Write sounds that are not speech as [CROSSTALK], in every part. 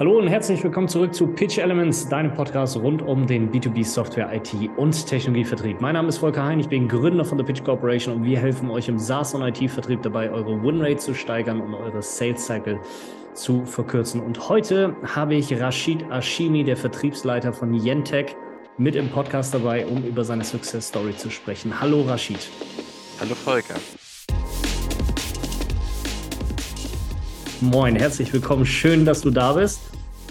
Hallo und herzlich willkommen zurück zu Pitch Elements, deinem Podcast rund um den B2B Software, IT und Technologievertrieb. Mein Name ist Volker Hein, ich bin Gründer von der Pitch Corporation und wir helfen euch im SaaS und IT-Vertrieb dabei, eure Winrate zu steigern und eure Sales Cycle zu verkürzen. Und heute habe ich Rashid Ashimi, der Vertriebsleiter von Yentech, mit im Podcast dabei, um über seine Success Story zu sprechen. Hallo Rashid. Hallo Volker. Moin, herzlich willkommen. Schön, dass du da bist.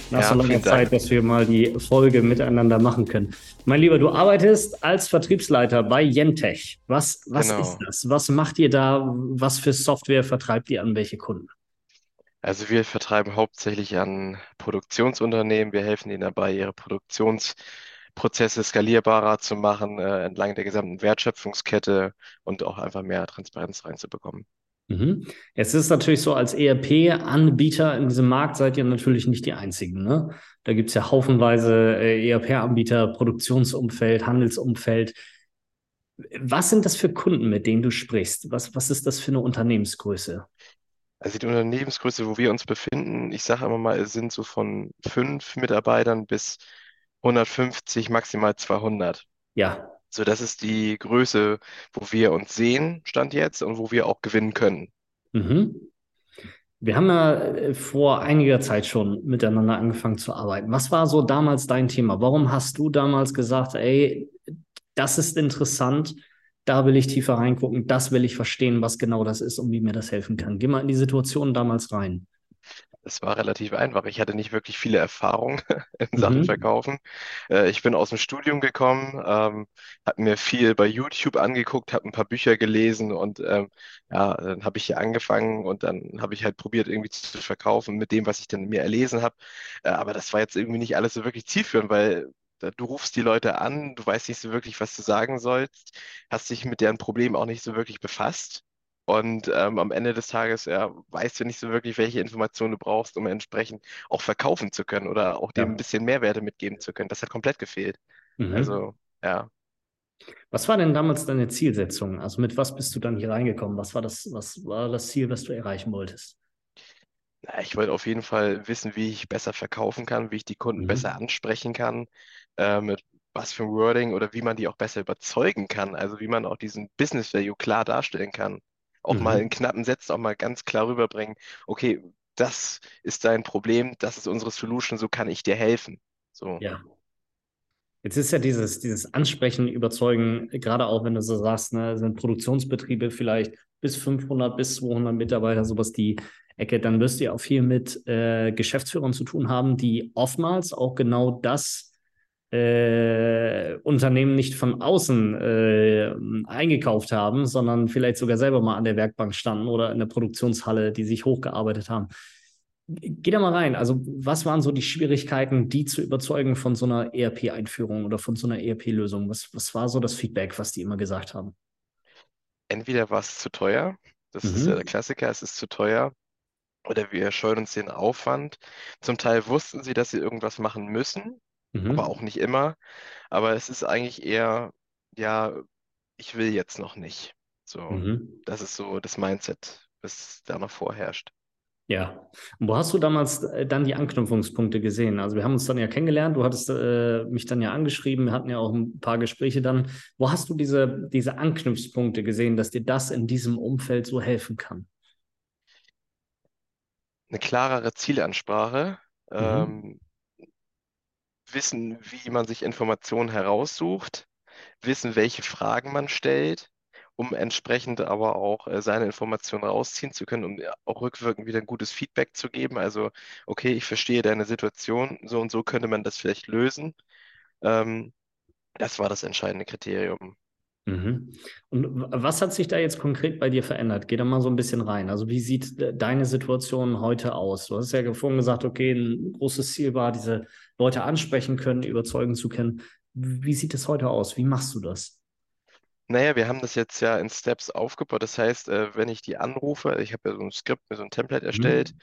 Nach ja, so langer Zeit, dass wir mal die Folge miteinander machen können. Mein Lieber, du arbeitest als Vertriebsleiter bei Yentech. Was, was genau. ist das? Was macht ihr da? Was für Software vertreibt ihr an welche Kunden? Also wir vertreiben hauptsächlich an Produktionsunternehmen. Wir helfen ihnen dabei, ihre Produktionsprozesse skalierbarer zu machen, äh, entlang der gesamten Wertschöpfungskette und auch einfach mehr Transparenz reinzubekommen. Mhm. Jetzt ist natürlich so, als ERP-Anbieter in diesem Markt seid ihr natürlich nicht die einzigen. Ne? Da gibt es ja haufenweise äh, ERP-Anbieter, Produktionsumfeld, Handelsumfeld. Was sind das für Kunden, mit denen du sprichst? Was, was ist das für eine Unternehmensgröße? Also die Unternehmensgröße, wo wir uns befinden, ich sage immer mal, es sind so von fünf Mitarbeitern bis 150, maximal 200. Ja, so, das ist die Größe, wo wir uns sehen, Stand jetzt, und wo wir auch gewinnen können. Mhm. Wir haben ja äh, vor einiger Zeit schon miteinander angefangen zu arbeiten. Was war so damals dein Thema? Warum hast du damals gesagt, ey, das ist interessant, da will ich tiefer reingucken, das will ich verstehen, was genau das ist und wie mir das helfen kann? Geh mal in die Situation damals rein. Es war relativ einfach. Ich hatte nicht wirklich viele Erfahrungen [LAUGHS] in Sachen mhm. Verkaufen. Äh, ich bin aus dem Studium gekommen, ähm, habe mir viel bei YouTube angeguckt, habe ein paar Bücher gelesen und ähm, ja, dann habe ich hier angefangen und dann habe ich halt probiert, irgendwie zu verkaufen mit dem, was ich dann mir erlesen habe. Äh, aber das war jetzt irgendwie nicht alles so wirklich zielführend, weil du rufst die Leute an, du weißt nicht so wirklich, was du sagen sollst, hast dich mit deren Problem auch nicht so wirklich befasst. Und ähm, am Ende des Tages ja, weißt du nicht so wirklich, welche Informationen du brauchst, um entsprechend auch verkaufen zu können oder auch ja. dem ein bisschen Mehrwerte mitgeben zu können. Das hat komplett gefehlt. Mhm. Also, ja. Was war denn damals deine Zielsetzung? Also mit was bist du dann hier reingekommen? Was war das, was war das Ziel, was du erreichen wolltest? Ich wollte auf jeden Fall wissen, wie ich besser verkaufen kann, wie ich die Kunden mhm. besser ansprechen kann, äh, mit was für ein Wording oder wie man die auch besser überzeugen kann, also wie man auch diesen Business Value klar darstellen kann auch mhm. mal in knappen Sätzen auch mal ganz klar rüberbringen, okay, das ist dein Problem, das ist unsere Solution, so kann ich dir helfen. So. Ja. Jetzt ist ja dieses, dieses Ansprechen, Überzeugen, gerade auch wenn du so sagst, ne, sind Produktionsbetriebe vielleicht bis 500, bis 200 Mitarbeiter, sowas die Ecke, dann wirst du ja auch viel mit äh, Geschäftsführern zu tun haben, die oftmals auch genau das äh, Unternehmen nicht von außen äh, eingekauft haben, sondern vielleicht sogar selber mal an der Werkbank standen oder in der Produktionshalle, die sich hochgearbeitet haben. Geh da mal rein. Also, was waren so die Schwierigkeiten, die zu überzeugen von so einer ERP-Einführung oder von so einer ERP-Lösung? Was, was war so das Feedback, was die immer gesagt haben? Entweder war es zu teuer, das mhm. ist ja der Klassiker, es ist zu teuer, oder wir scheuen uns den Aufwand. Zum Teil wussten sie, dass sie irgendwas machen müssen, Mhm. aber auch nicht immer. Aber es ist eigentlich eher, ja, ich will jetzt noch nicht. So, Mhm. das ist so das Mindset, was da noch vorherrscht. Ja. Und wo hast du damals äh, dann die Anknüpfungspunkte gesehen? Also wir haben uns dann ja kennengelernt, du hattest äh, mich dann ja angeschrieben, wir hatten ja auch ein paar Gespräche dann. Wo hast du diese, diese Anknüpfungspunkte gesehen, dass dir das in diesem Umfeld so helfen kann? Eine klarere Zielansprache, Mhm. ähm, wissen, wie man sich Informationen heraussucht, wissen, welche Fragen man stellt, um entsprechend aber auch äh, seine Informationen rausziehen zu können, um auch rückwirkend wieder ein gutes Feedback zu geben. Also, okay, ich verstehe deine Situation, so und so könnte man das vielleicht lösen. Ähm, das war das entscheidende Kriterium. Mhm. Und was hat sich da jetzt konkret bei dir verändert? Geh da mal so ein bisschen rein. Also wie sieht deine Situation heute aus? Du hast ja vorhin gesagt, okay, ein großes Ziel war, diese Leute ansprechen können, überzeugen zu können. Wie sieht es heute aus? Wie machst du das? Naja, wir haben das jetzt ja in Steps aufgebaut. Das heißt, äh, wenn ich die anrufe, ich habe ja so ein Skript, mir so ein Template erstellt, mhm.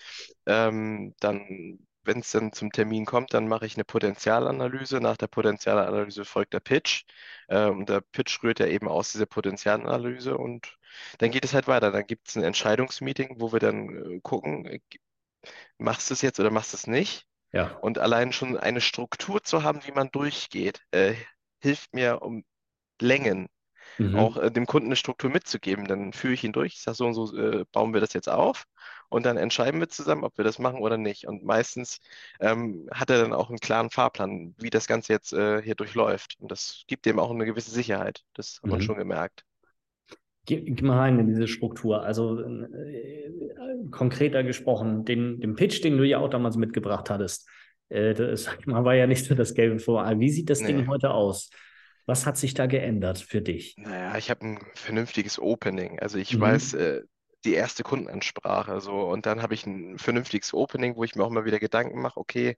ähm, dann wenn es dann zum Termin kommt, dann mache ich eine Potenzialanalyse. Nach der Potenzialanalyse folgt der Pitch. Äh, und der Pitch rührt ja eben aus dieser Potenzialanalyse und dann geht es halt weiter. Dann gibt es ein Entscheidungsmeeting, wo wir dann äh, gucken, äh, machst du es jetzt oder machst du es nicht? Ja. Und allein schon eine Struktur zu haben, wie man durchgeht, äh, hilft mir um Längen mhm. auch äh, dem Kunden eine Struktur mitzugeben. Dann führe ich ihn durch, ich sage so und so, äh, bauen wir das jetzt auf und dann entscheiden wir zusammen, ob wir das machen oder nicht. Und meistens ähm, hat er dann auch einen klaren Fahrplan, wie das Ganze jetzt äh, hier durchläuft. Und das gibt dem auch eine gewisse Sicherheit. Das hat mhm. man schon gemerkt. Geh, geh, mal rein in diese Struktur. Also äh, konkreter gesprochen, den, den Pitch, den du ja auch damals mitgebracht hattest, äh, das [LAUGHS] mal, war ja nicht so das Gelbe vor. Wie sieht das nee. Ding heute aus? Was hat sich da geändert für dich? Naja, ich habe ein vernünftiges Opening. Also ich mhm. weiß, äh, die erste Kundenansprache so und dann habe ich ein vernünftiges Opening, wo ich mir auch mal wieder Gedanken mache, okay,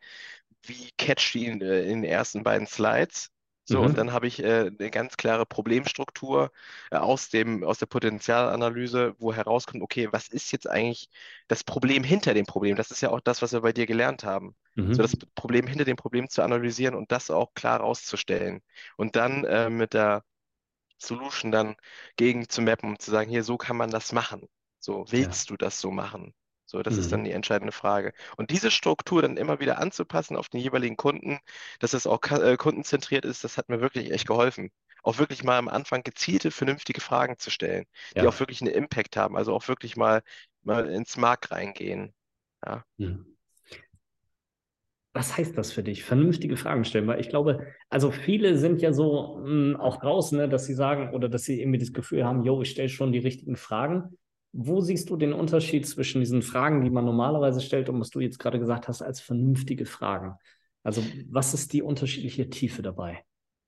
wie catcht die in, äh, in den ersten beiden Slides? So, mhm. und dann habe ich äh, eine ganz klare Problemstruktur äh, aus dem, aus der Potenzialanalyse, wo herauskommt, okay, was ist jetzt eigentlich das Problem hinter dem Problem? Das ist ja auch das, was wir bei dir gelernt haben. Mhm. So, das Problem hinter dem Problem zu analysieren und das auch klar rauszustellen. Und dann äh, mit der Solution dann gegen zu mappen und zu sagen, hier, so kann man das machen. So, willst ja. du das so machen? So, das mhm. ist dann die entscheidende Frage. Und diese Struktur dann immer wieder anzupassen auf den jeweiligen Kunden, dass es auch äh, kundenzentriert ist, das hat mir wirklich echt geholfen. Auch wirklich mal am Anfang gezielte, vernünftige Fragen zu stellen, die ja. auch wirklich einen Impact haben, also auch wirklich mal, mal ins Markt reingehen. Ja. Mhm. Was heißt das für dich? Vernünftige Fragen stellen, weil ich glaube, also viele sind ja so mh, hm, auch draußen, ne, dass sie sagen oder dass sie irgendwie das Gefühl haben, yo, ich stelle schon die richtigen Fragen. Wo siehst du den Unterschied zwischen diesen Fragen, die man normalerweise stellt und was du jetzt gerade gesagt hast, als vernünftige Fragen? Also was ist die unterschiedliche Tiefe dabei?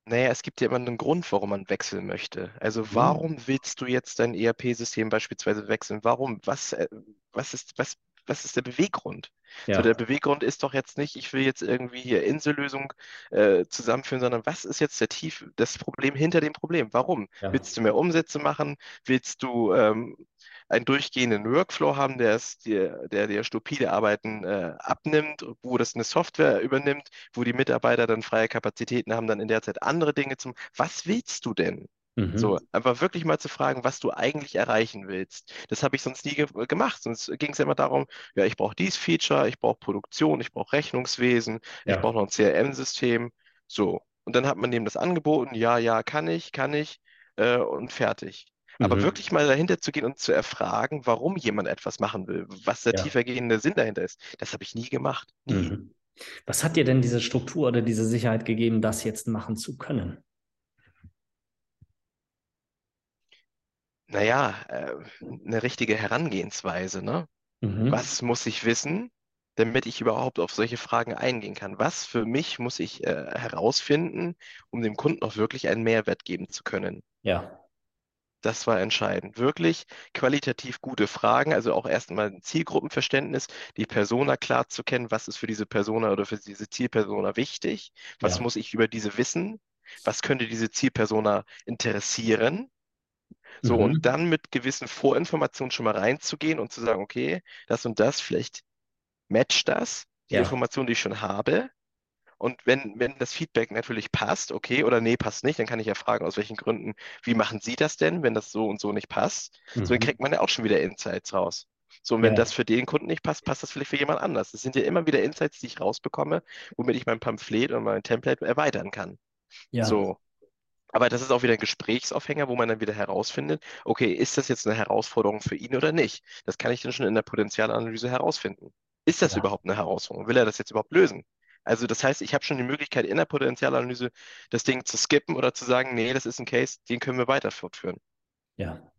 Naja, es gibt ja immer einen Grund, warum man wechseln möchte. Also mhm. warum willst du jetzt dein ERP-System beispielsweise wechseln? Warum? Was, äh, was ist, was, was ist der Beweggrund? Ja. So, der Beweggrund ist doch jetzt nicht, ich will jetzt irgendwie hier Insellösung äh, zusammenführen, sondern was ist jetzt der Tief, das Problem hinter dem Problem? Warum? Ja. Willst du mehr Umsätze machen? Willst du ähm, einen durchgehenden Workflow haben, der es dir, der dir stupide Arbeiten äh, abnimmt, wo das eine Software übernimmt, wo die Mitarbeiter dann freie Kapazitäten haben, dann in der Zeit andere Dinge zum. Was willst du denn? Mhm. So, einfach wirklich mal zu fragen, was du eigentlich erreichen willst. Das habe ich sonst nie ge gemacht. Sonst ging es ja immer darum, ja, ich brauche dies Feature, ich brauche Produktion, ich brauche Rechnungswesen, ja. ich brauche noch ein CRM-System. So. Und dann hat man dem das angeboten, ja, ja, kann ich, kann ich äh, und fertig. Aber mhm. wirklich mal dahinter zu gehen und zu erfragen, warum jemand etwas machen will, was der ja. tiefergehende Sinn dahinter ist, das habe ich nie gemacht. Nie. Mhm. Was hat dir denn diese Struktur oder diese Sicherheit gegeben, das jetzt machen zu können? Naja, äh, eine richtige Herangehensweise. Ne? Mhm. Was muss ich wissen, damit ich überhaupt auf solche Fragen eingehen kann? Was für mich muss ich äh, herausfinden, um dem Kunden auch wirklich einen Mehrwert geben zu können? Ja. Das war entscheidend. Wirklich qualitativ gute Fragen, also auch erstmal ein Zielgruppenverständnis, die Persona klar zu kennen, was ist für diese Persona oder für diese Zielpersona wichtig, was ja. muss ich über diese wissen, was könnte diese Zielpersona interessieren. So, mhm. und dann mit gewissen Vorinformationen schon mal reinzugehen und zu sagen, okay, das und das, vielleicht matcht das, die ja. Information, die ich schon habe. Und wenn, wenn das Feedback natürlich passt, okay, oder nee, passt nicht, dann kann ich ja fragen, aus welchen Gründen, wie machen Sie das denn, wenn das so und so nicht passt? Mhm. So, dann kriegt man ja auch schon wieder Insights raus. So, und wenn ja. das für den Kunden nicht passt, passt das vielleicht für jemand anders. Das sind ja immer wieder Insights, die ich rausbekomme, womit ich mein Pamphlet und mein Template erweitern kann. Ja. So. Aber das ist auch wieder ein Gesprächsaufhänger, wo man dann wieder herausfindet, okay, ist das jetzt eine Herausforderung für ihn oder nicht? Das kann ich dann schon in der Potenzialanalyse herausfinden. Ist das ja. überhaupt eine Herausforderung? Will er das jetzt überhaupt lösen? Also das heißt, ich habe schon die Möglichkeit in der Potenzialanalyse das Ding zu skippen oder zu sagen, nee, das ist ein Case, den können wir weiter fortführen. Ja,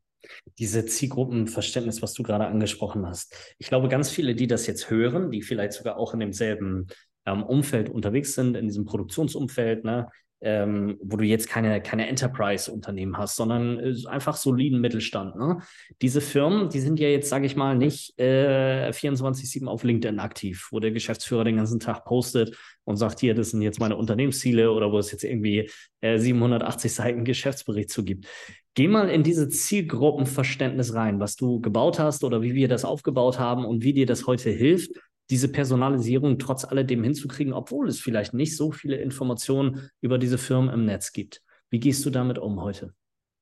diese Zielgruppenverständnis, was du gerade angesprochen hast. Ich glaube, ganz viele, die das jetzt hören, die vielleicht sogar auch in demselben ähm, Umfeld unterwegs sind, in diesem Produktionsumfeld, ne, ähm, wo du jetzt keine, keine Enterprise-Unternehmen hast, sondern äh, einfach soliden Mittelstand. Ne? Diese Firmen, die sind ja jetzt, sage ich mal, nicht äh, 24-7 auf LinkedIn aktiv, wo der Geschäftsführer den ganzen Tag postet und sagt, hier, das sind jetzt meine Unternehmensziele oder wo es jetzt irgendwie äh, 780 Seiten Geschäftsbericht zu gibt. Geh mal in diese Zielgruppenverständnis rein, was du gebaut hast oder wie wir das aufgebaut haben und wie dir das heute hilft, diese Personalisierung trotz alledem hinzukriegen, obwohl es vielleicht nicht so viele Informationen über diese Firmen im Netz gibt. Wie gehst du damit um heute?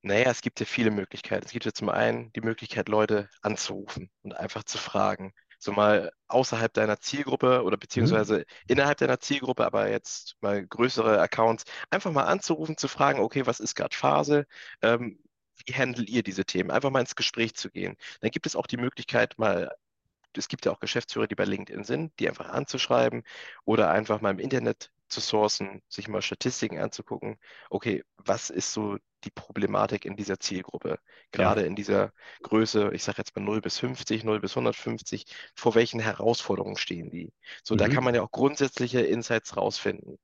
Naja, es gibt ja viele Möglichkeiten. Es gibt ja zum einen die Möglichkeit, Leute anzurufen und einfach zu fragen, so mal außerhalb deiner Zielgruppe oder beziehungsweise mhm. innerhalb deiner Zielgruppe, aber jetzt mal größere Accounts, einfach mal anzurufen, zu fragen, okay, was ist gerade Phase? Ähm, wie handelt ihr diese Themen? Einfach mal ins Gespräch zu gehen. Dann gibt es auch die Möglichkeit, mal es gibt ja auch Geschäftsführer, die bei LinkedIn sind, die einfach anzuschreiben oder einfach mal im Internet zu sourcen, sich mal Statistiken anzugucken. Okay, was ist so die Problematik in dieser Zielgruppe? Gerade ja. in dieser Größe, ich sage jetzt mal 0 bis 50, 0 bis 150, vor welchen Herausforderungen stehen die? So, mhm. da kann man ja auch grundsätzliche Insights rausfinden.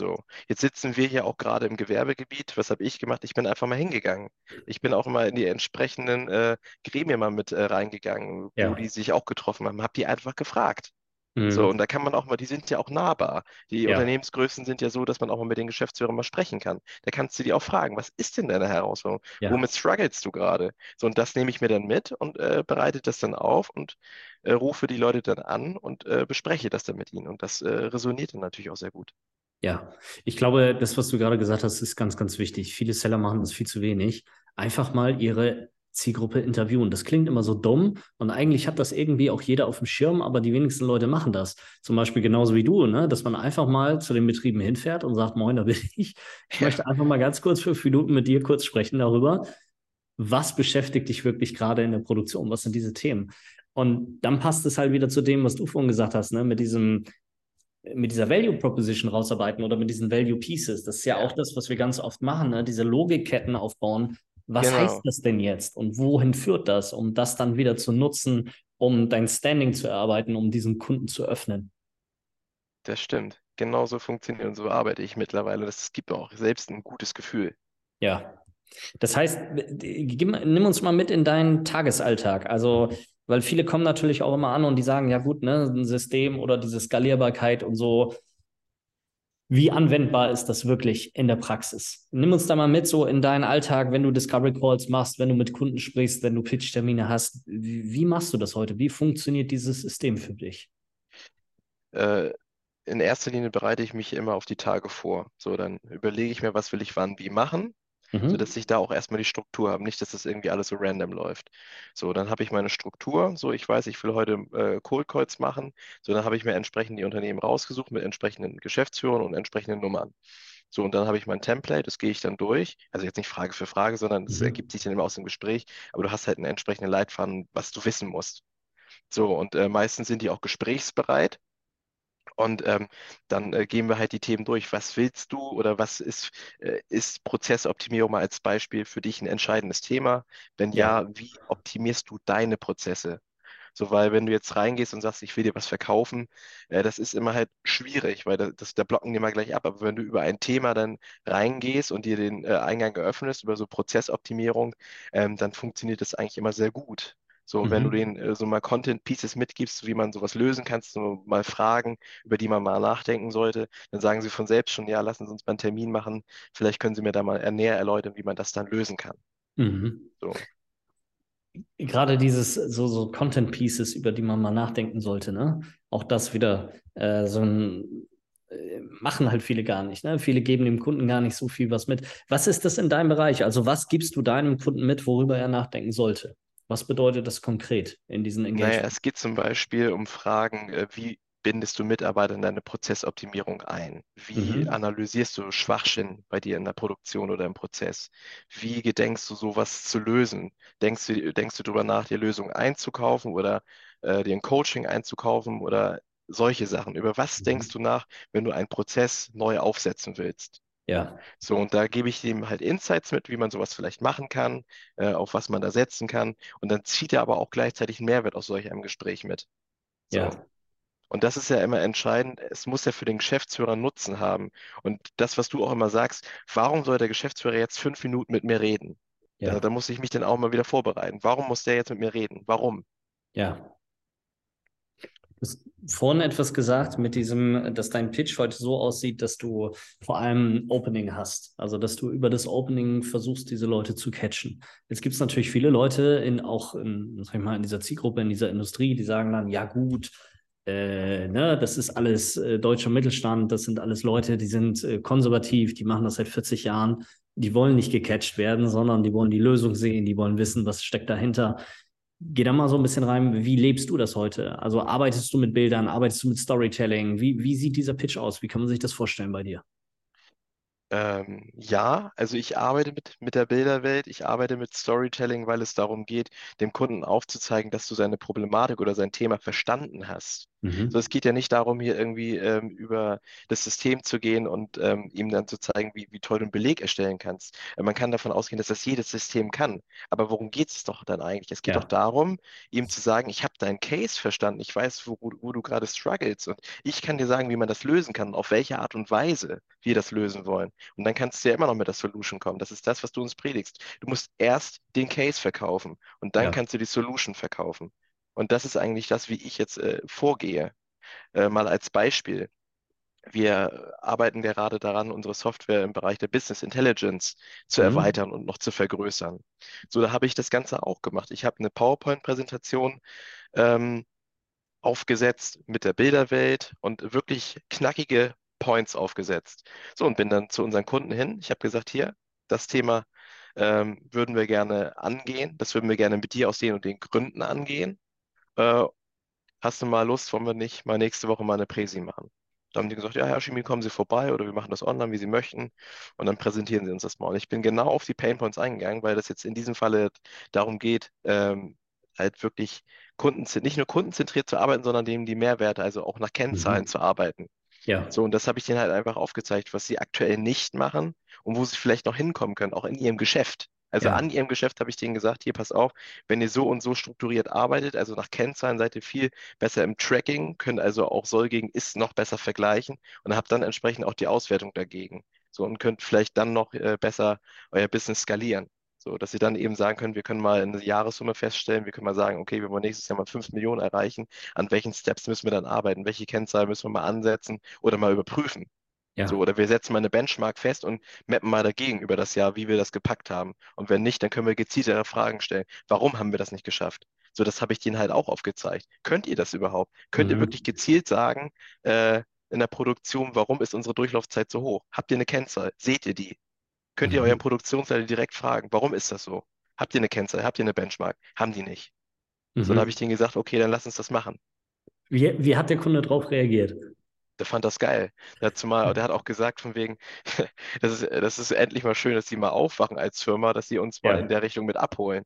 So, jetzt sitzen wir hier auch gerade im Gewerbegebiet. Was habe ich gemacht? Ich bin einfach mal hingegangen. Ich bin auch immer in die entsprechenden äh, Gremien mal mit äh, reingegangen, ja. wo die sich auch getroffen haben, habe die einfach gefragt. Mhm. So, und da kann man auch mal, die sind ja auch nahbar. Die ja. Unternehmensgrößen sind ja so, dass man auch mal mit den Geschäftsführern mal sprechen kann. Da kannst du die auch fragen, was ist denn deine Herausforderung? Ja. Womit strugglest du gerade? So, und das nehme ich mir dann mit und äh, bereite das dann auf und äh, rufe die Leute dann an und äh, bespreche das dann mit ihnen. Und das äh, resoniert dann natürlich auch sehr gut. Ja, ich glaube, das, was du gerade gesagt hast, ist ganz, ganz wichtig. Viele Seller machen das viel zu wenig. Einfach mal ihre Zielgruppe interviewen. Das klingt immer so dumm und eigentlich hat das irgendwie auch jeder auf dem Schirm, aber die wenigsten Leute machen das. Zum Beispiel genauso wie du, ne? dass man einfach mal zu den Betrieben hinfährt und sagt, moin, da bin [LAUGHS] ich. Ich möchte einfach mal ganz kurz fünf Minuten mit dir kurz sprechen darüber, was beschäftigt dich wirklich gerade in der Produktion? Was sind diese Themen? Und dann passt es halt wieder zu dem, was du vorhin gesagt hast, ne? mit diesem mit dieser Value Proposition rausarbeiten oder mit diesen Value Pieces. Das ist ja, auch das, was wir ganz oft machen, ne? diese Logikketten aufbauen. Was genau. heißt das denn jetzt und wohin führt das, um das dann wieder zu nutzen, um dein Standing zu erarbeiten, um diesen Kunden zu öffnen? Das stimmt. Genauso funktioniert und so arbeite ich mittlerweile. Das gibt auch selbst ein gutes Gefühl. Ja. Das heißt, nimm uns mal mit in deinen Tagesalltag. Also weil viele kommen natürlich auch immer an und die sagen, ja gut, ne, ein System oder diese Skalierbarkeit und so, wie anwendbar ist das wirklich in der Praxis? Nimm uns da mal mit so in deinen Alltag, wenn du Discovery Calls machst, wenn du mit Kunden sprichst, wenn du Pitch-Termine hast. Wie, wie, machst du das heute? Wie funktioniert dieses System für dich? Äh, in erster Linie bereite ich mich immer auf die Tage vor. So, dann überlege ich mir, was will ich wann wie machen mhm. sodass ich da auch erstmal die Struktur habe. Nicht, dass das irgendwie alles so random läuft. So, dann habe ich meine Struktur. So, ich weiß, ich will heute äh, Cold Calls machen. So, dann habe ich mir entsprechend die Unternehmen rausgesucht mit entsprechenden Geschäftsführern und entsprechenden Nummern. So, und dann habe ich mein Template, das gehe ich dann durch. Also jetzt nicht Frage für Frage, sondern es mhm. ergibt sich dann immer aus dem Gespräch. Aber du hast halt einen entsprechenden Leitfaden, was du wissen musst. So, und äh, meistens sind die auch gesprächsbereit. Und ähm, dann äh, gehen wir halt die Themen durch. Was willst du oder was ist, äh, ist Prozessoptimierung mal als Beispiel für dich ein entscheidendes Thema? Wenn ja, wie optimierst du deine Prozesse? So, weil wenn du jetzt reingehst und sagst, ich will dir was verkaufen, äh, das ist immer halt schwierig, weil das, das, da blocken die mal gleich ab. Aber wenn du über ein Thema dann reingehst und dir den äh, Eingang eröffnest, über so Prozessoptimierung, ähm, dann funktioniert das eigentlich immer sehr gut. So, mhm. wenn du denen äh, so mal Content Pieces mitgibst, wie man sowas lösen kann, so mal Fragen, über die man mal nachdenken sollte, dann sagen sie von selbst schon, ja, lassen Sie uns mal einen Termin machen. Vielleicht können Sie mir da mal näher erläutern, wie man das dann lösen kann. Mhm. So. Gerade dieses so, so Content Pieces, über die man mal nachdenken sollte, ne? Auch das wieder äh, so ein äh, machen halt viele gar nicht. Ne? Viele geben dem Kunden gar nicht so viel was mit. Was ist das in deinem Bereich? Also was gibst du deinem Kunden mit, worüber er nachdenken sollte? Was bedeutet das konkret in diesen Engagements? Naja, es geht zum Beispiel um Fragen, äh, wie bindest du Mitarbeiter in deine Prozessoptimierung ein? Wie mhm. analysierst du Schwachstellen bei dir in der Produktion oder im Prozess? Wie gedenkst du sowas zu lösen? Denkst du, denkst du darüber nach, dir Lösungen einzukaufen oder äh, dir ein Coaching einzukaufen oder solche Sachen? Über was mhm. denkst du nach, wenn du einen Prozess neu aufsetzen willst? Ja. So, und da gebe ich ihm halt Insights mit, wie man sowas vielleicht machen kann, äh, auf was man da setzen kann. Und dann zieht er aber auch gleichzeitig einen Mehrwert aus solch einem Gespräch mit. So. Ja. Und das ist ja immer entscheidend. Es muss ja für den Geschäftsführer Nutzen haben. Und das, was du auch immer sagst, warum soll der Geschäftsführer jetzt fünf Minuten mit mir reden? Ja. Da, da muss ich mich dann auch mal wieder vorbereiten. Warum muss der jetzt mit mir reden? Warum? Ja. Du hast vorhin etwas gesagt mit diesem, dass dein Pitch heute so aussieht, dass du vor allem Opening hast. Also, dass du über das Opening versuchst, diese Leute zu catchen. Jetzt gibt es natürlich viele Leute in, auch in, sag ich mal, in dieser Zielgruppe, in dieser Industrie, die sagen dann, ja gut, äh, ne, das ist alles äh, deutscher Mittelstand, das sind alles Leute, die sind äh, konservativ, die machen das seit 40 Jahren, die wollen nicht gecatcht werden, sondern die wollen die Lösung sehen, die wollen wissen, was steckt dahinter. Geh da mal so ein bisschen rein, wie lebst du das heute? Also arbeitest du mit Bildern, arbeitest du mit Storytelling? Wie, wie sieht dieser Pitch aus? Wie kann man sich das vorstellen bei dir? Ähm, ja, also ich arbeite mit, mit der Bilderwelt, ich arbeite mit Storytelling, weil es darum geht, dem Kunden aufzuzeigen, dass du seine Problematik oder sein Thema verstanden hast. So, Mhm. es geht ja nicht darum, hier irgendwie ähm, über das System zu gehen und ähm, ihm dann zu zeigen, wie, wie toll du einen Beleg erstellen kannst. Äh, man kann davon ausgehen, dass das jedes System kann. Aber worum geht es doch dann eigentlich? Es geht doch Ja, darum, ihm zu sagen, ich habe deinen Case verstanden, ich weiß, wo, wo du gerade struggles und ich kann dir sagen, wie man das lösen kann, auf welche Art und Weise wir das lösen wollen. Und dann kannst du ja immer noch mit der Solution kommen. Das ist das, was du uns predigst. Du musst erst den Case verkaufen und dann ja. kannst du die Solution verkaufen. Und das ist eigentlich das, wie ich jetzt äh, vorgehe. Äh, mal als Beispiel. Wir arbeiten gerade daran, unsere Software im Bereich der Business Intelligence zu Mhm. erweitern und noch zu vergrößern. So, da habe ich das Ganze auch gemacht. Ich habe eine PowerPoint-Präsentation ähm, aufgesetzt mit der Bilderwelt und wirklich knackige Points aufgesetzt. So, und bin dann zu unseren Kunden hin. Ich habe gesagt, hier, das Thema ähm, würden wir gerne angehen. Das würden wir gerne mit dir aus den und den Gründen angehen. Äh, hast du mal Lust, wollen wir nicht mal nächste Woche mal eine Präsi machen? Da haben die gesagt, ja, Herr Chemie, kommen Sie vorbei oder wir machen das online, wie Sie möchten. Und dann präsentieren Sie uns das mal. Und ich bin genau auf die Painpoints eingegangen, weil das jetzt in diesem Falle darum geht, ähm, halt wirklich Kunden, nicht nur kundenzentriert zu arbeiten, sondern denen die Mehrwerte, also auch nach Kennzahlen Mhm. zu arbeiten. Ja. So, und das habe ich denen halt einfach aufgezeigt, was sie aktuell nicht machen und wo sie vielleicht noch hinkommen können, auch in ihrem Geschäft. Also Ja. an ihrem Geschäft habe ich denen gesagt, hier pass auf, wenn ihr so und so strukturiert arbeitet, also nach Kennzahlen seid ihr viel besser im Tracking, könnt also auch soll gegen ist noch besser vergleichen und habt dann entsprechend auch die Auswertung dagegen. So und könnt vielleicht dann noch äh, besser euer Business skalieren. So, dass sie dann eben sagen können, wir können mal eine Jahressumme feststellen, wir können mal sagen, okay, wir wollen nächstes Jahr mal 5 Millionen erreichen an welchen Steps müssen wir dann arbeiten, welche Kennzahlen müssen wir mal ansetzen oder mal überprüfen. So, Ja. oder wir setzen mal eine Benchmark fest und mappen mal dagegen über das Jahr, wie wir das gepackt haben. Und wenn nicht, dann können wir gezieltere Fragen stellen. Warum haben wir das nicht geschafft? So, das habe ich denen halt auch aufgezeigt. Könnt ihr das überhaupt? Könnt ihr wirklich Mhm. gezielt sagen, äh, in der Produktion, warum ist unsere Durchlaufzeit so hoch? Habt ihr eine Kennzahl? Seht ihr die? Könnt ihr euren Mhm. Produktionsleiter direkt fragen, warum ist das so? Habt ihr eine Kennzahl? Habt ihr eine Benchmark? Haben die nicht. So, dann habe ich Mhm. denen gesagt, okay, dann lass uns das machen. Wie, wie hat der Kunde darauf reagiert? Der fand das geil. Der hat zumal, der hat auch gesagt, von wegen, [LAUGHS] das ist, das ist endlich mal schön, dass die mal aufwachen als Firma, dass sie uns mal in Ja. der Richtung mit abholen.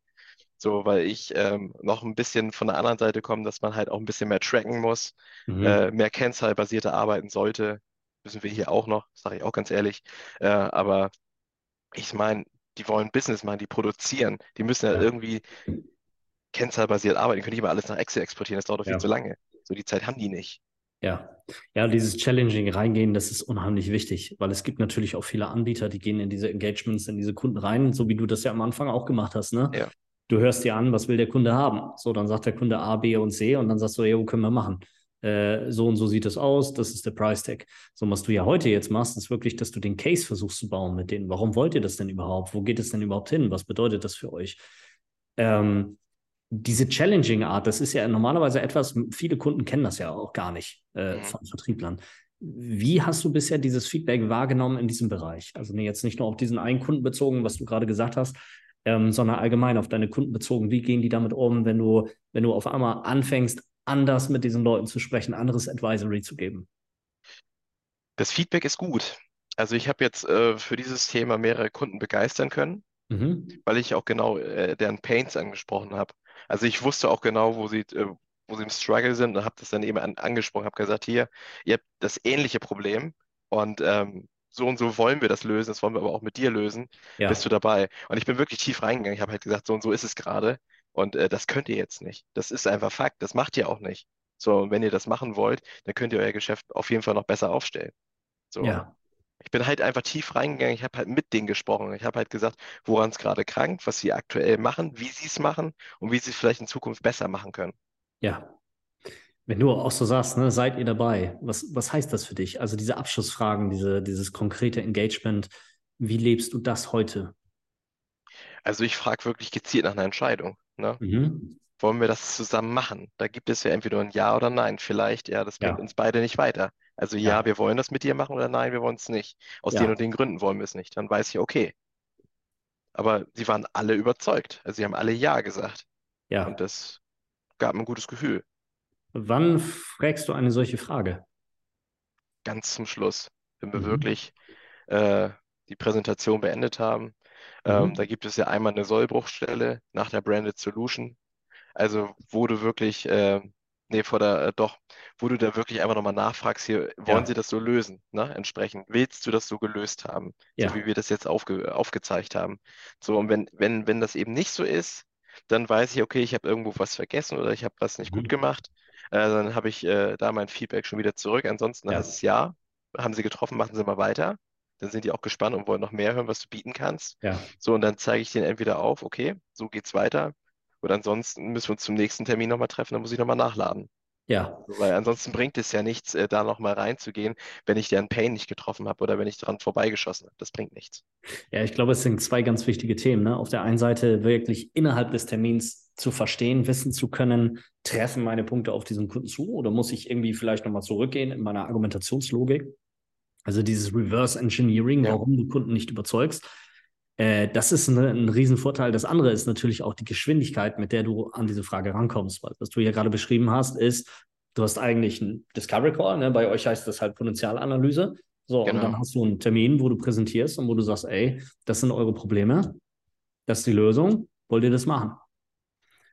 So, weil ich ähm, noch ein bisschen von der anderen Seite komme, dass man halt auch ein bisschen mehr tracken muss, äh, Mhm. mehr kennzahlbasierter arbeiten sollte. Müssen wir hier auch noch, sage ich auch ganz ehrlich. Äh, aber ich meine, die wollen Business machen, die produzieren. Die müssen ja Ja. irgendwie kennzahlbasiert arbeiten. Die können nicht immer alles nach Excel exportieren, das dauert doch viel zu Ja. lange. So, die Zeit haben die nicht. Ja. Ja, dieses Challenging reingehen, das ist unheimlich wichtig, weil es gibt natürlich auch viele Anbieter, die gehen in diese Engagements, in diese Kunden rein, so wie du das ja am Anfang auch gemacht hast, ne? Ja. Du hörst dir an, was will der Kunde haben? So, dann sagt der Kunde A, B und C und dann sagst du, ja, wo können wir machen? Äh, so und so sieht es aus, das ist der Price Tag. So, was du ja heute jetzt machst, ist wirklich, dass du den Case versuchst zu bauen mit denen. Warum wollt ihr das denn überhaupt? Wo geht es denn überhaupt hin? Was bedeutet das für euch? Ähm, diese Challenging Art, das ist ja normalerweise etwas, viele Kunden kennen das ja auch gar nicht äh, von Vertrieblern. Wie hast du bisher dieses Feedback wahrgenommen in diesem Bereich? Also nee, jetzt nicht nur auf diesen einen Kunden bezogen, was du gerade gesagt hast, ähm, sondern allgemein auf deine Kunden bezogen. Wie gehen die damit um, wenn du, wenn du auf einmal anfängst, anders mit diesen Leuten zu sprechen, anderes Advisory zu geben? Das Feedback ist gut. Also ich habe jetzt äh, für dieses Thema mehrere Kunden begeistern können, Mhm. weil ich auch genau äh, deren Pains angesprochen habe. Also ich wusste auch genau, wo sie, äh, wo sie im Struggle sind und habe das dann eben an, angesprochen, habe gesagt, hier, ihr habt das ähnliche Problem und ähm, so und so wollen wir das lösen, das wollen wir aber auch mit dir lösen. Bist du Ja, dabei? Und ich bin wirklich tief reingegangen. Ich habe halt gesagt, so und so ist es gerade und äh, das könnt ihr jetzt nicht. Das ist einfach Fakt. Das macht ihr auch nicht. So, und wenn ihr das machen wollt, dann könnt ihr euer Geschäft auf jeden Fall noch besser aufstellen. So. ja, Ich bin halt einfach tief reingegangen. Ich habe halt mit denen gesprochen. Ich habe halt gesagt, woran es gerade krankt, was sie aktuell machen, wie sie es machen und wie sie es vielleicht in Zukunft besser machen können. ja. Wenn du auch so sagst, ne, seid ihr dabei? Was, was heißt das für dich? Also diese Abschlussfragen, diese, dieses konkrete Engagement, wie lebst du das heute? Also ich frage wirklich gezielt nach einer Entscheidung. Ne? Mhm. Wollen wir das zusammen machen? Da gibt es ja entweder ein Ja oder Nein. Vielleicht, ja, das bringt Ja, uns beide nicht weiter. Also ja, ja, wir wollen das mit dir machen oder nein, wir wollen es nicht. Aus den und ja, den Gründen wollen wir es nicht. Dann weiß ich, okay. Aber sie waren alle überzeugt. Also sie haben alle Ja gesagt. Ja. Und das gab mir ein gutes Gefühl. Wann fragst du eine solche Frage? Ganz zum Schluss, wenn wir mhm. wirklich äh, die Präsentation beendet haben. Ähm, mhm. da gibt es ja einmal eine Sollbruchstelle nach der Branded Solution. Also wo du wirklich äh, nee, vor der, äh, doch, wo du da wirklich einfach nochmal nachfragst, hier, wollen ja. sie das so lösen, ne? Entsprechend, willst du das so gelöst haben, ja. so wie wir das jetzt aufge, aufgezeigt haben. So, und wenn, wenn, wenn das eben nicht so ist, dann weiß ich, okay, ich habe irgendwo was vergessen oder ich habe was nicht mhm. gut gemacht. Äh, dann habe ich äh, da mein Feedback schon wieder zurück. Ansonsten ja. heißt es ja, haben sie getroffen, machen sie mal weiter. Dann sind die auch gespannt und wollen noch mehr hören, was du bieten kannst. Ja. So, und dann zeige ich denen entweder auf, okay, so geht's weiter. Oder ansonsten müssen wir uns zum nächsten Termin nochmal treffen, dann muss ich nochmal nachladen. Ja. Weil ansonsten bringt es ja nichts, äh, da nochmal reinzugehen, wenn ich deren Pain nicht getroffen habe oder wenn ich daran vorbeigeschossen habe. Das bringt nichts. Ja, ich glaube, es sind zwei ganz wichtige Themen. Ne? Auf der einen Seite wirklich innerhalb des Termins zu verstehen, wissen zu können, treffen meine Punkte auf diesen Kunden zu oder muss ich irgendwie vielleicht nochmal zurückgehen in meiner Argumentationslogik? Also dieses Reverse Engineering, ja. warum du Kunden nicht überzeugst. Äh, das ist eine, ein Riesenvorteil. Das andere ist natürlich auch die Geschwindigkeit, mit der du an diese Frage rankommst. Weil was du hier gerade beschrieben hast, ist, du hast eigentlich einen Discovery Call, ne? bei euch heißt das halt Potenzialanalyse. So, genau. und dann hast du einen Termin, wo du präsentierst und wo du sagst, ey, das sind eure Probleme, das ist die Lösung, wollt ihr das machen?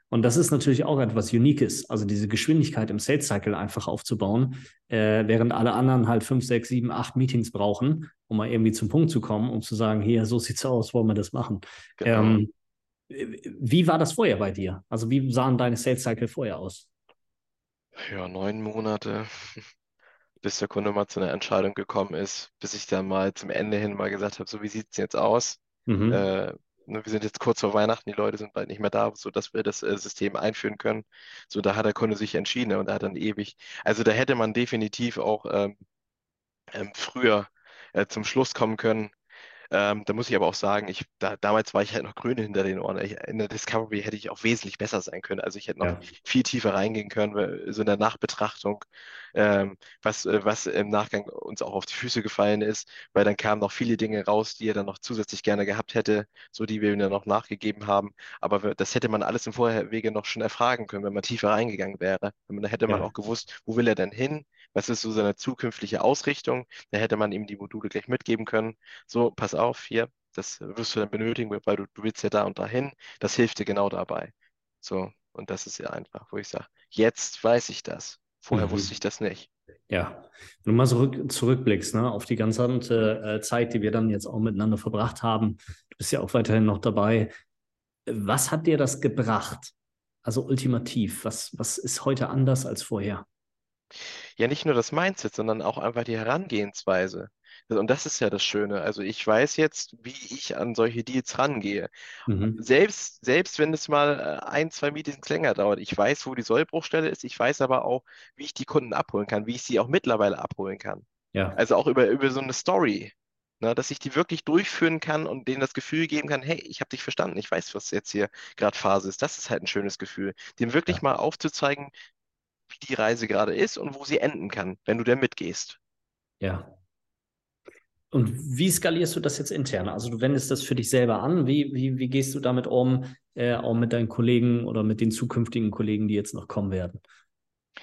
Und das ist natürlich auch etwas Uniques, also diese Geschwindigkeit im Sales Cycle einfach aufzubauen, äh, während alle anderen halt fünf, sechs, sieben, acht Meetings brauchen, um mal irgendwie zum Punkt zu kommen, um zu sagen, hier, so sieht's aus, wollen wir das machen. Genau. Ähm, wie war das vorher bei dir? Also wie sahen deine Sales Cycle vorher aus? Ja, neun Monate, bis der Kunde mal zu einer Entscheidung gekommen ist, bis ich dann mal zum Ende hin mal gesagt habe, so wie sieht's jetzt aus? Mhm. Äh, Ne, wir sind jetzt kurz vor Weihnachten, die Leute sind bald nicht mehr da, sodass wir das äh, System einführen können. So, da hat der Kunde sich entschieden und da hat dann ewig, also da hätte man definitiv auch ähm, ähm, früher äh, zum Schluss kommen können, ähm, da muss ich aber auch sagen, ich, da, damals war ich halt noch grün hinter den Ohren. Ich, in der Discovery hätte ich auch wesentlich besser sein können. Also ich hätte noch ja. viel tiefer reingehen können, so in der Nachbetrachtung, ähm, was, äh, was im Nachgang uns auch auf die Füße gefallen ist, weil dann kamen noch viele Dinge raus, die er dann noch zusätzlich gerne gehabt hätte, so die wir ihm dann noch nachgegeben haben. Aber das hätte man alles im Vorwege noch schon erfragen können, wenn man tiefer reingegangen wäre. Dann hätte man ja. auch gewusst, wo will er denn hin? Was ist so seine zukünftige Ausrichtung. Da hätte man ihm die Module gleich mitgeben können. So, pass auf, hier, das wirst du dann benötigen, weil du, du willst ja da und dahin. Das hilft dir genau dabei. So, und das ist ja einfach, wo ich sage, jetzt weiß ich das. Vorher mhm. wusste ich das nicht. Ja, wenn du mal zurück, zurückblickst ne, auf die ganze äh, Zeit, die wir dann jetzt auch miteinander verbracht haben, du bist ja auch weiterhin noch dabei. Was hat dir das gebracht? Also ultimativ, was, was ist heute anders als vorher? Ja, nicht nur das Mindset, sondern auch einfach die Herangehensweise. Und das ist ja das Schöne. Also ich weiß jetzt, wie ich an solche Deals rangehe. Mhm. Selbst, selbst wenn es mal äh, ein, zwei Meetings länger dauert. Ich weiß, wo die Sollbruchstelle ist. Ich weiß aber auch, wie ich die Kunden abholen kann, wie ich sie auch mittlerweile abholen kann. Ja. Also auch über, über so eine Story. Ne, dass ich die wirklich durchführen kann und denen das Gefühl geben kann, hey, ich habe dich verstanden, ich weiß, was jetzt hier gerade Phase ist. Das ist halt ein schönes Gefühl, dem wirklich ja. mal aufzuzeigen, wie die Reise gerade ist und wo sie enden kann, wenn du da mitgehst. Ja. Und wie skalierst du das jetzt intern? Also du wendest das für dich selber an. Wie, wie, wie gehst du damit um, äh, auch mit deinen Kollegen oder mit den zukünftigen Kollegen, die jetzt noch kommen werden?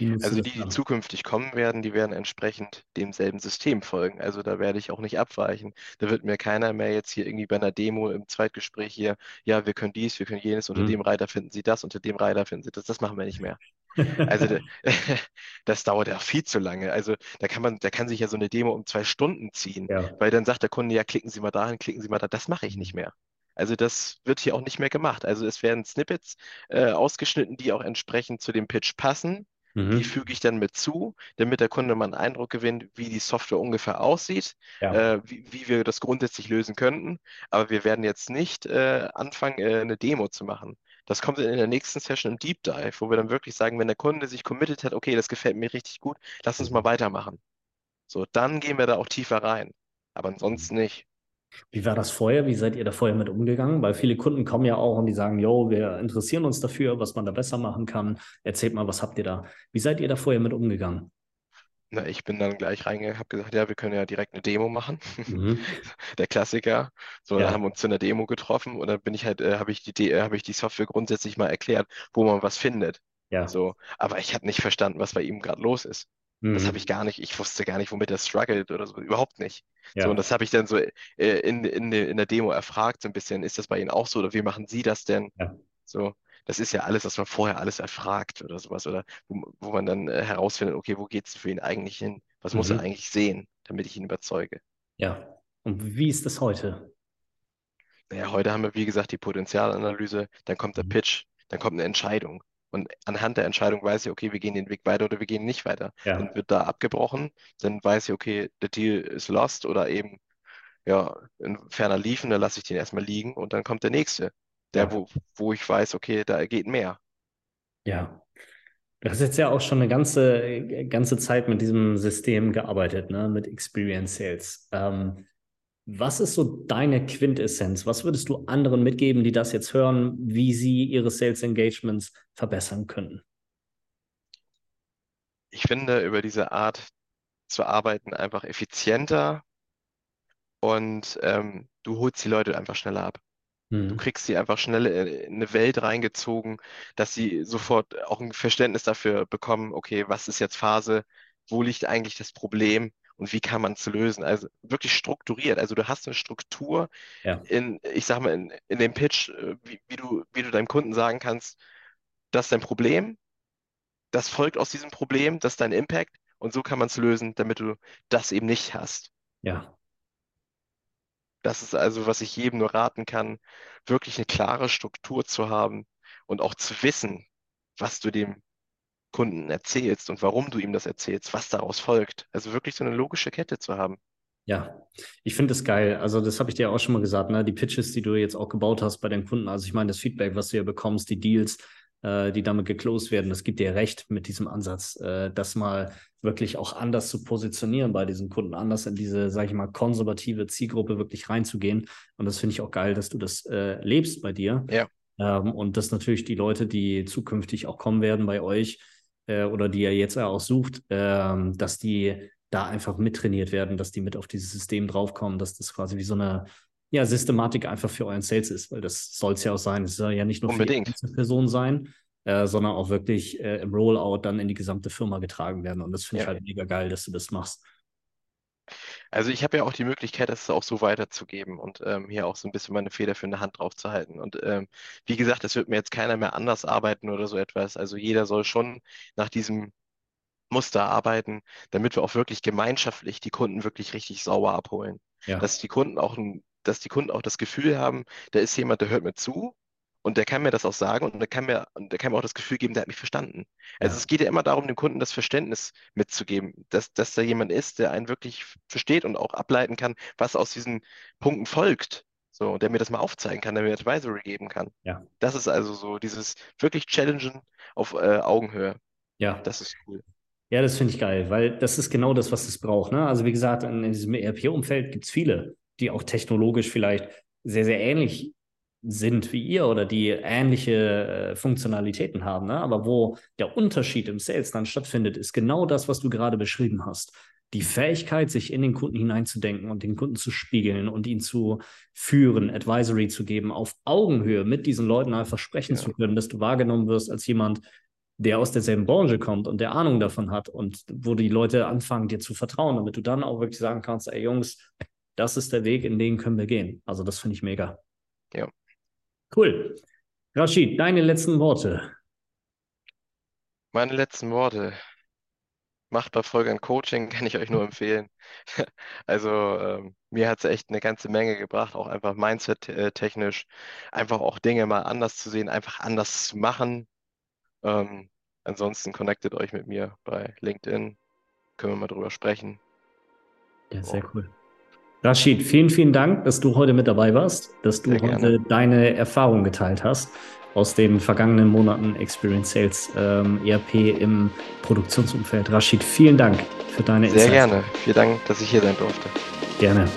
Also die, die zukünftig kommen werden, die werden entsprechend demselben System folgen. Also da werde ich auch nicht abweichen. Da wird mir keiner mehr jetzt hier irgendwie bei einer Demo im Zweitgespräch hier, ja, wir können dies, wir können jenes, unter mhm. dem Reiter finden Sie das, unter dem Reiter finden Sie das. Das machen wir nicht mehr. Also [LAUGHS] [LAUGHS] das dauert ja viel zu lange. Also da kann man, da kann sich ja so eine Demo um zwei Stunden ziehen, ja. weil dann sagt der Kunde, ja, klicken Sie mal dahin, klicken Sie mal da. Das mache ich nicht mehr. Also das wird hier auch nicht mehr gemacht. Also es werden Snippets äh, ausgeschnitten, die auch entsprechend zu dem Pitch passen Mhm. Die füge ich dann mit zu, damit der Kunde mal einen Eindruck gewinnt, wie die Software ungefähr aussieht, ja. äh, wie, wie, wir das grundsätzlich lösen könnten. Aber wir werden jetzt nicht äh, anfangen, äh, eine Demo zu machen. Das kommt in der nächsten Session im Deep Dive, wo wir dann wirklich sagen, wenn der Kunde sich committed hat, okay, das gefällt mir richtig gut, lass uns mal weitermachen. So, dann gehen wir da auch tiefer rein. Aber ansonsten nicht. Wie war das vorher? Wie seid ihr da vorher mit umgegangen? Weil viele Kunden kommen ja auch und die sagen, jo, wir interessieren uns dafür, was man da besser machen kann. Erzählt mal, was habt ihr da? Wie seid ihr da vorher mit umgegangen? Na, ich bin dann gleich reingegangen, habe gesagt, ja, wir können ja direkt eine Demo machen. Mhm. [LAUGHS] Der Klassiker. So, ja. dann haben wir uns zu einer Demo getroffen und dann bin ich halt, äh, habe ich die, äh, habe ich die Software grundsätzlich mal erklärt, wo man was findet. Ja. So, aber ich habe nicht verstanden, was bei ihm gerade los ist. Mhm. Das habe ich gar nicht, ich wusste gar nicht, womit er struggelt oder so, überhaupt nicht. Ja. So, und das habe ich dann so äh, in, in, in der Demo erfragt, so ein bisschen, ist das bei Ihnen auch so oder wie machen Sie das denn? Ja. So, das ist ja alles, was man vorher alles erfragt oder sowas, oder wo, wo man dann äh, herausfindet, okay, wo geht es für ihn eigentlich hin? Was mhm. muss er mhm. eigentlich sehen, damit ich ihn überzeuge? Ja. Und wie ist das heute? Naja, heute haben wir, wie gesagt, die Potenzialanalyse, dann kommt der mhm. Pitch, dann kommt eine Entscheidung. Und anhand der Entscheidung weiß ich, okay, wir gehen den Weg weiter oder wir gehen nicht weiter. Ja. Dann wird da abgebrochen, dann weiß ich, okay, der Deal ist lost oder eben ja, in ferner liefen, dann lasse ich den erstmal liegen und dann kommt der nächste der, wo, wo ich weiß, okay, da geht mehr. Ja. Du hast jetzt ja auch schon eine ganze, ganze Zeit mit diesem System gearbeitet, ne? mit Experience Sales. Ähm, was ist so deine Quintessenz? Was würdest du anderen mitgeben, die das jetzt hören, wie sie ihre Sales Engagements verbessern können? Ich finde, über diese Art zu arbeiten einfach effizienter und ähm, du holst die Leute einfach schneller ab. Du mhm. kriegst sie einfach schnell in eine Welt reingezogen, dass sie sofort auch ein Verständnis dafür bekommen, okay, was ist jetzt Phase, wo liegt eigentlich das Problem und wie kann man es lösen? Also wirklich strukturiert. Also du hast eine Struktur Ja. in, ich sag mal, in, in dem Pitch, äh, wie, wie du, wie du deinem Kunden sagen kannst, das ist dein Problem, das folgt aus diesem Problem, das ist dein Impact und so kann man es lösen, damit du das eben nicht hast. Ja. Das ist also, was ich jedem nur raten kann, wirklich eine klare Struktur zu haben und auch zu wissen, was du dem Kunden erzählst und warum du ihm das erzählst, was daraus folgt. Also wirklich so eine logische Kette zu haben. Ja, ich finde es geil. Also, das habe ich dir auch schon mal gesagt, ne? Die Pitches, die du jetzt auch gebaut hast bei den Kunden. Also, ich meine, das Feedback, was du ja bekommst, die Deals, äh, die damit geclosed werden, das gibt dir recht mit diesem Ansatz, äh, das mal wirklich auch anders zu positionieren bei diesen Kunden, anders in diese, sage ich mal, konservative Zielgruppe wirklich reinzugehen. Und das finde ich auch geil, dass du das äh, lebst bei dir. Ja. Ähm, und dass natürlich die Leute, die zukünftig auch kommen werden bei euch äh, oder die ihr jetzt auch sucht, ähm, dass die da einfach mittrainiert werden, dass die mit auf dieses System draufkommen, dass das quasi wie so eine ja, Systematik einfach für euren Sales ist, weil das soll es ja auch sein. Es soll ja nicht nur Unbedingt. für die Person sein, äh, sondern auch wirklich äh, im Rollout dann in die gesamte Firma getragen werden. Und das finde ja. ich halt mega geil, dass du das machst. Also ich habe ja auch die Möglichkeit, das auch so weiterzugeben und ähm, hier auch so ein bisschen meine Feder für eine Hand drauf zu halten. Und ähm, wie gesagt, es wird mir jetzt keiner mehr anders arbeiten oder so etwas. Also jeder soll schon nach diesem Muster arbeiten, damit wir auch wirklich gemeinschaftlich die Kunden wirklich richtig sauber abholen. Ja. Dass die Kunden auch ein, dass die Kunden auch das Gefühl haben, da ist jemand, der hört mir zu und der kann mir das auch sagen und der kann mir, der kann mir auch das Gefühl geben, der hat mich verstanden. Also ja. es geht ja immer darum, dem Kunden das Verständnis mitzugeben, dass, dass da jemand ist, der einen wirklich versteht und auch ableiten kann, was aus diesen Punkten folgt. So, der mir das mal aufzeigen kann, der mir Advisory geben kann. Ja. Das ist also so dieses wirklich Challengen auf äh, Augenhöhe. Ja. Das ist cool. Ja, das finde ich geil, weil das ist genau das, was es braucht. Ne? Also wie gesagt, in, in diesem ERP-Umfeld gibt es viele, die auch technologisch vielleicht sehr, sehr ähnlich sind wie ihr oder die ähnliche äh, Funktionalitäten haben. Ne? Aber wo der Unterschied im Sales dann stattfindet, ist genau das, was du gerade beschrieben hast. Die Fähigkeit, sich in den Kunden hineinzudenken und den Kunden zu spiegeln und ihn zu führen, Advisory zu geben, auf Augenhöhe mit diesen Leuten einfach sprechen ja. zu können, dass du wahrgenommen wirst als jemand, der aus derselben Branche kommt und der Ahnung davon hat und wo die Leute anfangen, dir zu vertrauen, damit du dann auch wirklich sagen kannst, ey Jungs, das ist der Weg, in den können wir gehen. Also das finde ich mega. Ja. Cool. Rashid, deine letzten Worte. Meine letzten Worte. Macht bei Folge ein Coaching, [LAUGHS] kann ich euch nur empfehlen. [LAUGHS] Also ähm, mir hat es echt eine ganze Menge gebracht, auch einfach Mindset-technisch, einfach auch Dinge mal anders zu sehen, einfach anders zu machen. Ähm, ansonsten connectet euch mit mir bei LinkedIn, können wir mal drüber sprechen. Ja, sehr cool. Rashid, vielen, vielen Dank, dass du heute mit dabei warst, dass du heute deine Erfahrungen geteilt hast aus den vergangenen Monaten Experience Sales ähm, ERP im Produktionsumfeld. Rashid, vielen Dank für deine Sehr Insights. gerne. Vielen Dank, dass ich hier sein durfte. Gerne.